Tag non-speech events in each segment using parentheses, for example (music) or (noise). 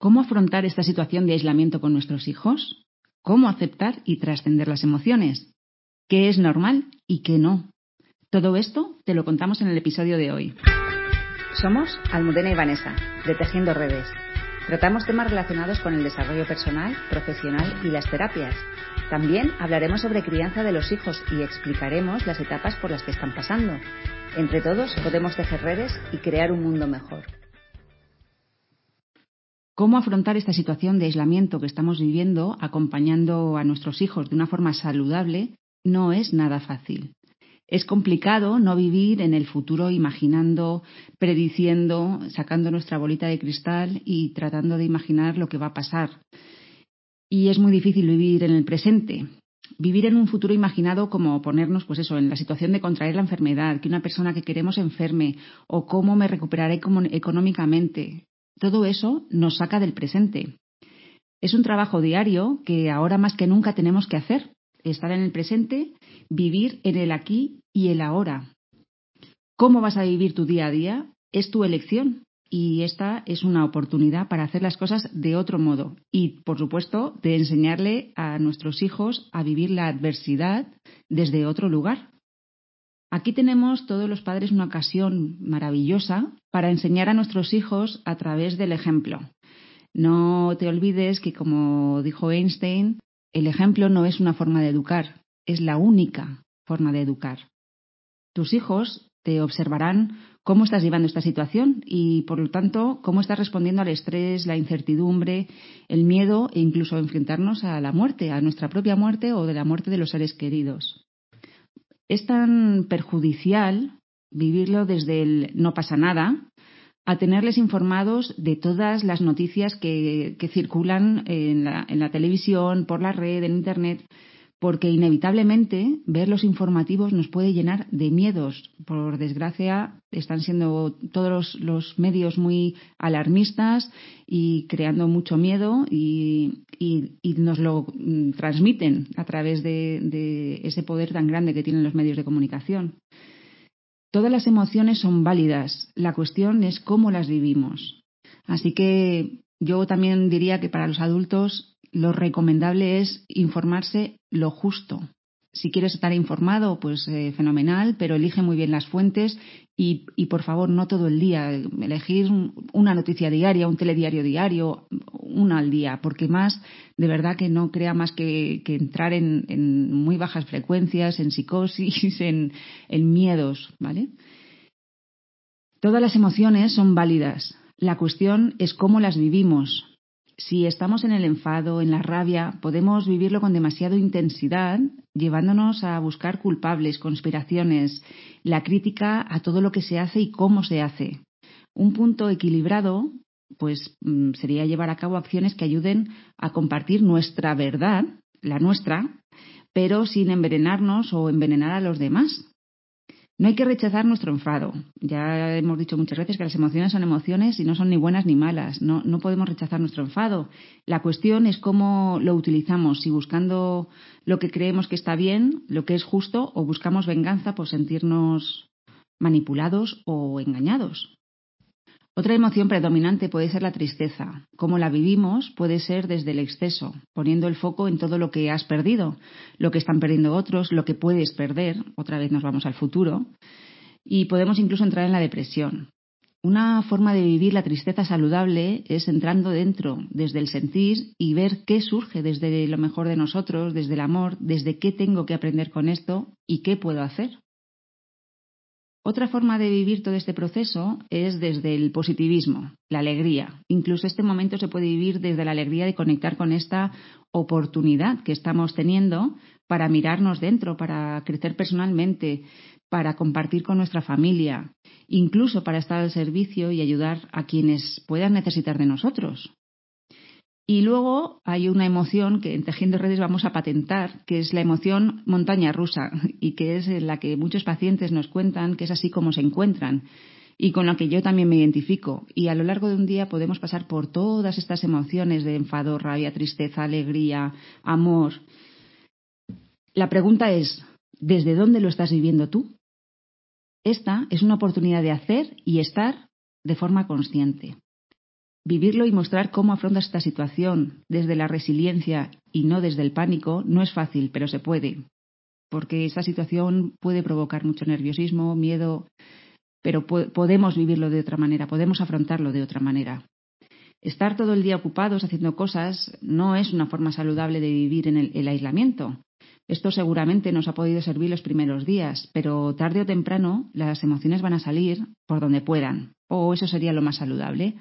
¿Cómo afrontar esta situación de aislamiento con nuestros hijos? ¿Cómo aceptar y trascender las emociones? ¿Qué es normal y qué no? Todo esto te lo contamos en el episodio de hoy. Somos Almudena y Vanessa, de Tejiendo Redes. Tratamos temas relacionados con el desarrollo personal, profesional y las terapias. También hablaremos sobre crianza de los hijos y explicaremos las etapas por las que están pasando. Entre todos podemos tejer redes y crear un mundo mejor. ¿Cómo afrontar esta situación de aislamiento que estamos viviendo acompañando a nuestros hijos de una forma saludable? No es nada fácil. Es complicado no vivir en el futuro imaginando, prediciendo, sacando nuestra bolita de cristal y tratando de imaginar lo que va a pasar. Y es muy difícil vivir en el presente. Vivir en un futuro imaginado como ponernos, pues eso, en la situación de contraer la enfermedad, que una persona que queremos enferme, o cómo me recuperaré económicamente. Todo eso nos saca del presente. Es un trabajo diario que ahora más que nunca tenemos que hacer. Estar en el presente, vivir en el aquí y el ahora. ¿Cómo vas a vivir tu día a día? Es tu elección y esta es una oportunidad para hacer las cosas de otro modo y, por supuesto, de enseñarle a nuestros hijos a vivir la adversidad desde otro lugar. Aquí tenemos todos los padres una ocasión maravillosa para enseñar a nuestros hijos a través del ejemplo. No te olvides que, como dijo Einstein, el ejemplo no es una forma de educar, es la única forma de educar. Tus hijos te observarán cómo estás llevando esta situación y, por lo tanto, cómo estás respondiendo al estrés, la incertidumbre, el miedo e incluso enfrentarnos a la muerte, a nuestra propia muerte o de la muerte de los seres queridos. Es tan perjudicial vivirlo desde el no pasa nada a tenerles informados de todas las noticias que, circulan en la, en la televisión, por la red, en Internet, porque inevitablemente ver los informativos nos puede llenar de miedos. Por desgracia, están siendo todos los, medios muy alarmistas y creando mucho miedo y, nos lo mm, transmiten a través de ese poder tan grande que tienen los medios de comunicación. Todas las emociones son válidas, la cuestión es cómo las vivimos. Así que yo también diría que para los adultos lo recomendable es informarse lo justo. Si quieres estar informado, pues eh, fenomenal, pero elige muy bien las fuentes y, por favor no todo el día. Elegir una noticia diaria, un telediario diario, una al día, porque más de verdad que no crea más que, entrar en, muy bajas frecuencias, en psicosis, (laughs) en, en miedos, ¿vale? Todas las emociones son válidas. La cuestión es cómo las vivimos, si estamos en el enfado, en la rabia, podemos vivirlo con demasiada intensidad, llevándonos a buscar culpables, conspiraciones, la crítica a todo lo que se hace y cómo se hace. Un punto equilibrado, pues mm, sería llevar a cabo acciones que ayuden a compartir nuestra verdad, la nuestra, pero sin envenenarnos o envenenar a los demás. No hay que rechazar nuestro enfado. Ya hemos dicho muchas veces que las emociones son emociones y no son ni buenas ni malas. No, no podemos rechazar nuestro enfado. La cuestión es cómo lo utilizamos, si buscando lo que creemos que está bien, lo que es justo, o buscamos venganza por sentirnos manipulados o engañados. Otra emoción predominante puede ser la tristeza. Cómo la vivimos puede ser desde el exceso, poniendo el foco en todo lo que has perdido, lo que están perdiendo otros, lo que puedes perder, otra vez nos vamos al futuro, y podemos incluso entrar en la depresión. Una forma de vivir la tristeza saludable es entrando dentro, desde el sentir y ver qué surge desde lo mejor de nosotros, desde el amor, desde qué tengo que aprender con esto y qué puedo hacer. Otra forma de vivir todo este proceso es desde el positivismo, la alegría. Incluso este momento se puede vivir desde la alegría de conectar con esta oportunidad que estamos teniendo para mirarnos dentro, para crecer personalmente, para compartir con nuestra familia, incluso para estar al servicio y ayudar a quienes puedan necesitar de nosotros. Y luego hay una emoción que en Tejiendo Redes vamos a patentar, que es la emoción montaña rusa y que es la que muchos pacientes nos cuentan que es así como se encuentran y con la que yo también me identifico. Y a lo largo de un día podemos pasar por todas estas emociones de enfado, rabia, tristeza, alegría, amor. La pregunta es, ¿desde dónde lo estás viviendo tú? Esta es una oportunidad de hacer y estar de forma consciente. Vivirlo y mostrar cómo afrontas esta situación desde la resiliencia y no desde el pánico no es fácil, pero se puede. Porque esta situación puede provocar mucho nerviosismo, miedo, pero podemos vivirlo de otra manera, podemos afrontarlo de otra manera. Estar todo el día ocupados haciendo cosas no es una forma saludable de vivir en el, aislamiento. Esto seguramente nos ha podido servir los primeros días, pero tarde o temprano las emociones van a salir por donde puedan, o eso sería lo más saludable.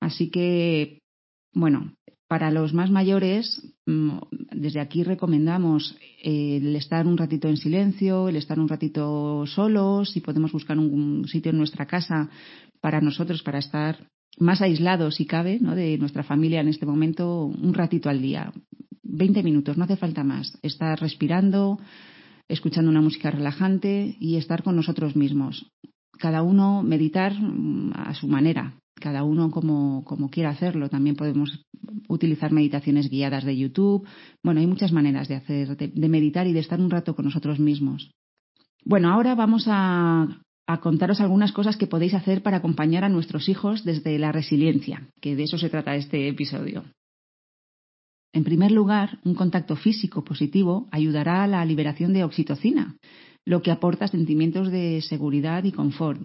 Así que, bueno, para los más mayores, mm, desde aquí recomendamos el estar un ratito en silencio, el estar un ratito solos, si podemos buscar un sitio en nuestra casa para nosotros, para estar más aislados, si cabe, ¿no? de nuestra familia en este momento, un ratito al día. Veinte minutos, no hace falta más. Estar respirando, escuchando una música relajante y estar con nosotros mismos. Cada uno meditar mm, a su manera, cada uno como, como quiera hacerlo. También podemos utilizar meditaciones guiadas de YouTube. Bueno, hay muchas maneras de hacer, de, meditar y de estar un rato con nosotros mismos. Bueno, ahora vamos a, a contaros algunas cosas que podéis hacer para acompañar a nuestros hijos desde la resiliencia, que de eso se trata este episodio. En primer lugar, un contacto físico positivo ayudará a la liberación de oxitocina, lo que aporta sentimientos de seguridad y confort.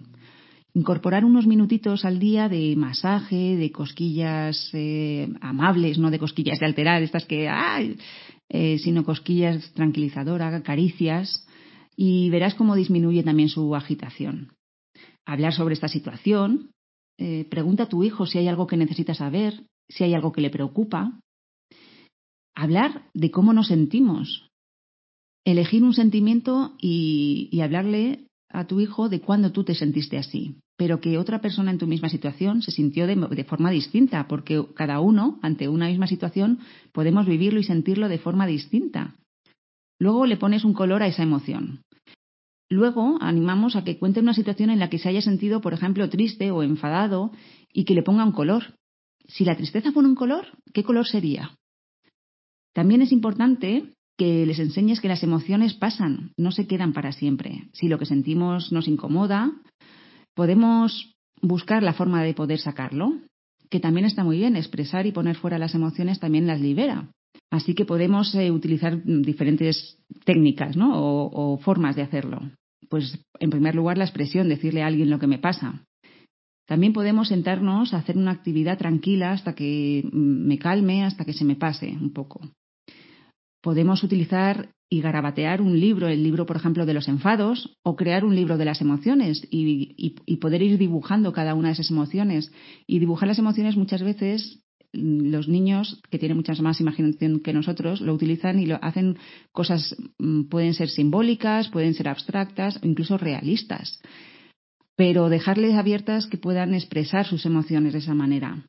Incorporar unos minutitos al día de masaje, de cosquillas eh, amables, no de cosquillas de alterar, estas que, ¡ay! Eh, sino cosquillas tranquilizadoras, caricias, y verás cómo disminuye también su agitación. Hablar sobre esta situación, eh, pregunta a tu hijo si hay algo que necesita saber, si hay algo que le preocupa. Hablar de cómo nos sentimos. Elegir un sentimiento y hablarle a tu hijo de cuándo tú te sentiste así, pero que otra persona en tu misma situación se sintió de, forma distinta, porque cada uno, ante una misma situación, podemos vivirlo y sentirlo de forma distinta. Luego le pones un color a esa emoción. Luego animamos a que cuente una situación en la que se haya sentido, por ejemplo, triste o enfadado y que le ponga un color. Si la tristeza fuera un color, ¿qué color sería? También es importante que les enseñes que las emociones pasan, no se quedan para siempre. Si lo que sentimos nos incomoda, podemos buscar la forma de poder sacarlo, que también está muy bien, expresar y poner fuera las emociones también las libera. Así que podemos eh, utilizar diferentes técnicas ¿no? o, o formas de hacerlo. Pues, en primer lugar, la expresión, decirle a alguien lo que me pasa. También podemos sentarnos a hacer una actividad tranquila hasta que me calme, hasta que se me pase un poco podemos utilizar y garabatear un libro, el libro, por ejemplo, de los enfados, o crear un libro de las emociones y, poder ir dibujando cada una de esas emociones. Y dibujar las emociones muchas veces mm, los niños que tienen mucha más imaginación que nosotros lo utilizan y lo hacen cosas mm, pueden ser simbólicas, pueden ser abstractas o incluso realistas. Pero dejarles abiertas que puedan expresar sus emociones de esa manera.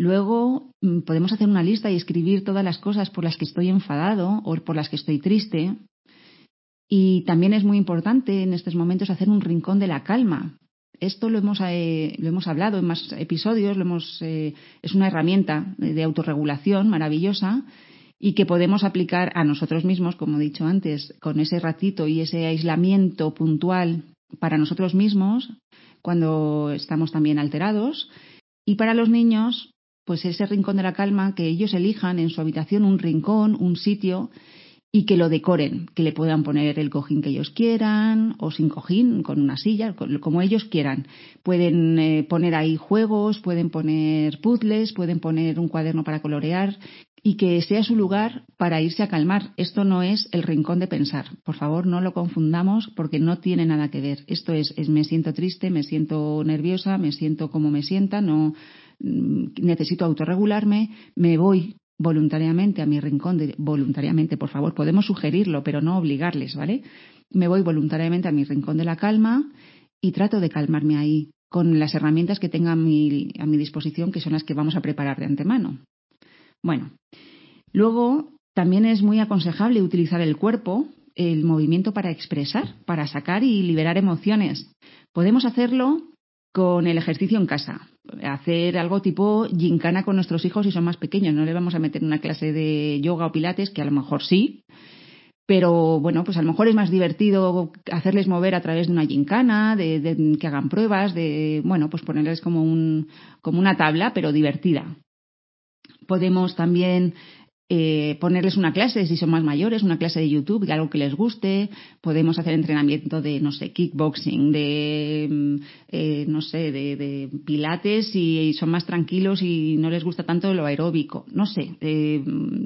Luego mm, podemos hacer una lista y escribir todas las cosas por las que estoy enfadado o por las que estoy triste. Y también es muy importante en estos momentos hacer un rincón de la calma. Esto lo hemos, eh, lo hemos hablado en más episodios, lo hemos, eh, es una herramienta de autorregulación maravillosa y que podemos aplicar a nosotros mismos, como he dicho antes, con ese ratito y ese aislamiento puntual para nosotros mismos cuando estamos también alterados. Y para los niños, pues ese rincón de la calma, que ellos elijan en su habitación un rincón, un sitio y que lo decoren, que le puedan poner el cojín que ellos quieran o sin cojín, con una silla, como ellos quieran. Pueden eh, poner ahí juegos, pueden poner puzzles, pueden poner un cuaderno para colorear y que sea su lugar para irse a calmar. Esto no es el rincón de pensar. Por favor, no lo confundamos porque no tiene nada que ver. Esto es, es me siento triste, me siento nerviosa, me siento como me sienta, no, necesito autorregularme, me voy voluntariamente a mi rincón, de, voluntariamente, por favor, podemos sugerirlo, pero no obligarles, ¿vale? Me voy voluntariamente a mi rincón de la calma y trato de calmarme ahí con las herramientas que tenga a mi, a mi disposición, que son las que vamos a preparar de antemano. Bueno, luego también es muy aconsejable utilizar el cuerpo, el movimiento para expresar, para sacar y liberar emociones. Podemos hacerlo con el ejercicio en casa. Hacer algo tipo gincana con nuestros hijos si son más pequeños. No le vamos a meter una clase de yoga o pilates, que a lo mejor sí, pero bueno, pues a lo mejor es más divertido hacerles mover a través de una gincana, de, que hagan pruebas, de, bueno, pues ponerles como, un, como una tabla, pero divertida. Podemos también eh, ponerles una clase si son más mayores, una clase de YouTube, de algo que les guste. Podemos hacer entrenamiento de, no sé, kickboxing, de, mm, eh, no sé, de, pilates y, son más tranquilos y no les gusta tanto lo aeróbico. No sé, eh,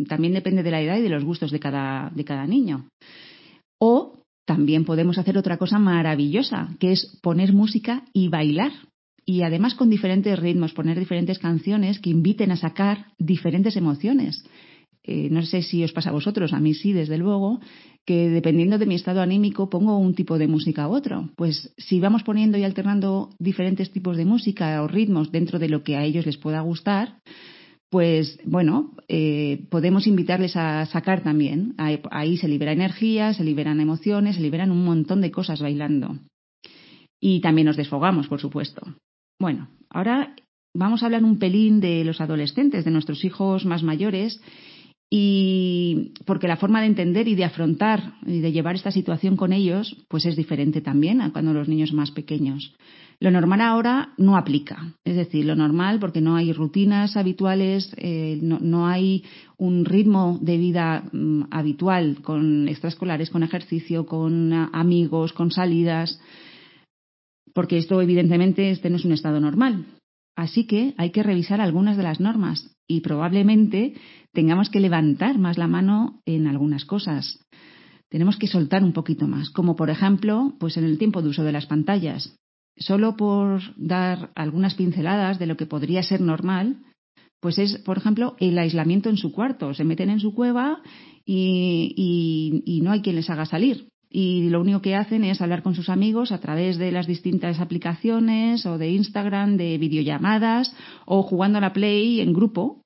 también depende de la edad y de los gustos de cada, de cada niño. O también podemos hacer otra cosa maravillosa, que es poner música y bailar y además con diferentes ritmos, poner diferentes canciones que inviten a sacar diferentes emociones. Eh, no sé si os pasa a vosotros, a mí sí, desde luego, que dependiendo de mi estado anímico pongo un tipo de música u otro. Pues si vamos poniendo y alternando diferentes tipos de música o ritmos dentro de lo que a ellos les pueda gustar, pues bueno, eh, podemos invitarles a sacar también. Ahí se libera energía, se liberan emociones, se liberan un montón de cosas bailando. Y también nos desfogamos, por supuesto. Bueno, ahora vamos a hablar un pelín de los adolescentes, de nuestros hijos más mayores y porque la forma de entender y de afrontar y de llevar esta situación con ellos pues es diferente también a cuando los niños más pequeños. Lo normal ahora no aplica, es decir, lo normal porque no hay rutinas habituales, eh, no, hay un ritmo de vida mm, habitual con extraescolares, con ejercicio, con amigos, con salidas, porque esto evidentemente este no es un estado normal. Así que hay que revisar algunas de las normas y probablemente tengamos que levantar más la mano en algunas cosas. Tenemos que soltar un poquito más, como por ejemplo, pues en el tiempo de uso de las pantallas. Solo por dar algunas pinceladas de lo que podría ser normal, pues es, por ejemplo, el aislamiento en su cuarto. Se meten en su cueva y, y no hay quien les haga salir y lo único que hacen es hablar con sus amigos a través de las distintas aplicaciones o de Instagram, de videollamadas o jugando a la Play en grupo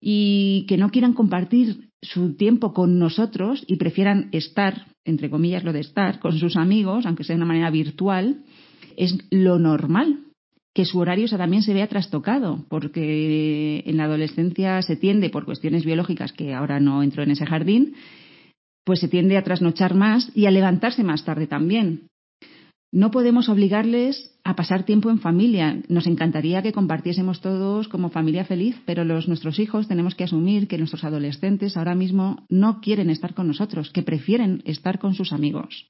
y que no quieran compartir su tiempo con nosotros y prefieran estar, entre comillas lo de estar, con sus amigos, aunque sea de una manera virtual, es lo normal que su horario también se vea trastocado, porque en la adolescencia se tiende, por cuestiones biológicas, que ahora no entro en ese jardín, pues se tiende a trasnochar más y a levantarse más tarde también. No podemos obligarles a pasar tiempo en familia. Nos encantaría que compartiésemos todos como familia feliz, pero los, nuestros hijos tenemos que asumir que nuestros adolescentes ahora mismo no quieren estar con nosotros, que prefieren estar con sus amigos.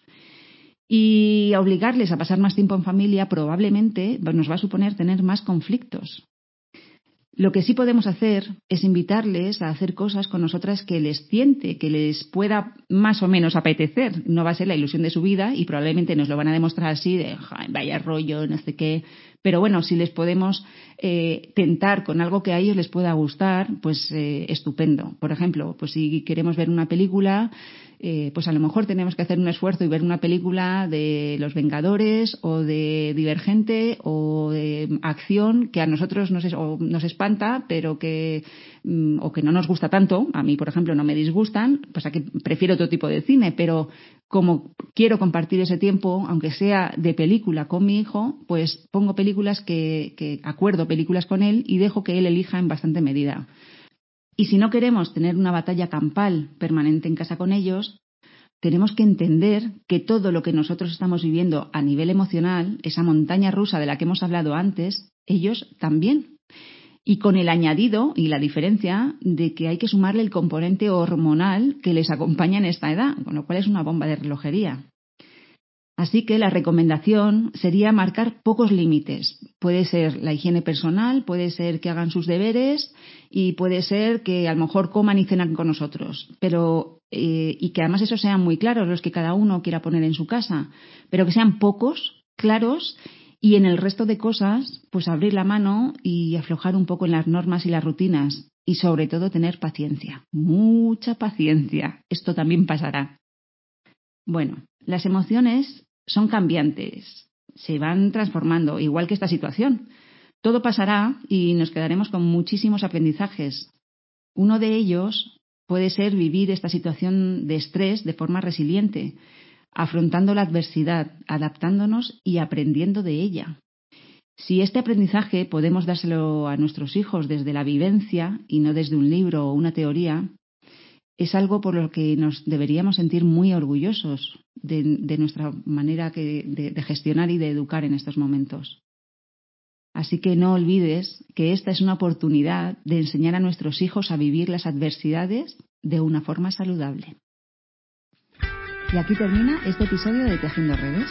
Y obligarles a pasar más tiempo en familia probablemente nos va a suponer tener más conflictos. Lo que sí podemos hacer es invitarles a hacer cosas con nosotras que les siente, que les pueda más o menos apetecer. No va a ser la ilusión de su vida y probablemente nos lo van a demostrar así de vaya rollo, no sé qué. Pero bueno, si les podemos eh, tentar con algo que a ellos les pueda gustar, pues eh, estupendo. Por ejemplo, pues si queremos ver una película, eh, pues a lo mejor tenemos que hacer un esfuerzo y ver una película de Los Vengadores o de Divergente o de acción que a nosotros nos, nos espanta, pero que mm, o que no nos gusta tanto. A mí, por ejemplo, no me disgustan, pues a que prefiero otro tipo de cine, pero como quiero compartir ese tiempo, aunque sea de película con mi hijo, pues pongo películas que, que acuerdo películas con él y dejo que él elija en bastante medida. Y si no queremos tener una batalla campal permanente en casa con ellos, tenemos que entender que todo lo que nosotros estamos viviendo a nivel emocional, esa montaña rusa de la que hemos hablado antes, ellos también. Y con el añadido y la diferencia de que hay que sumarle el componente hormonal que les acompaña en esta edad, con lo cual es una bomba de relojería. Así que la recomendación sería marcar pocos límites. Puede ser la higiene personal, puede ser que hagan sus deberes y puede ser que a lo mejor coman y cenan con nosotros. Pero eh, y que además esos sean muy claros los que cada uno quiera poner en su casa, pero que sean pocos, claros y en el resto de cosas, pues abrir la mano y aflojar un poco en las normas y las rutinas y sobre todo tener paciencia, mucha paciencia. Esto también pasará. Bueno, las emociones son cambiantes, se van transformando, igual que esta situación. Todo pasará y nos quedaremos con muchísimos aprendizajes. Uno de ellos puede ser vivir esta situación de estrés de forma resiliente, afrontando la adversidad, adaptándonos y aprendiendo de ella. Si este aprendizaje podemos dárselo a nuestros hijos desde la vivencia y no desde un libro o una teoría, es algo por lo que nos deberíamos sentir muy orgullosos de, nuestra manera de, de gestionar y de educar en estos momentos. Así que no olvides que esta es una oportunidad de enseñar a nuestros hijos a vivir las adversidades de una forma saludable. Y aquí termina este episodio de Tejiendo Redes.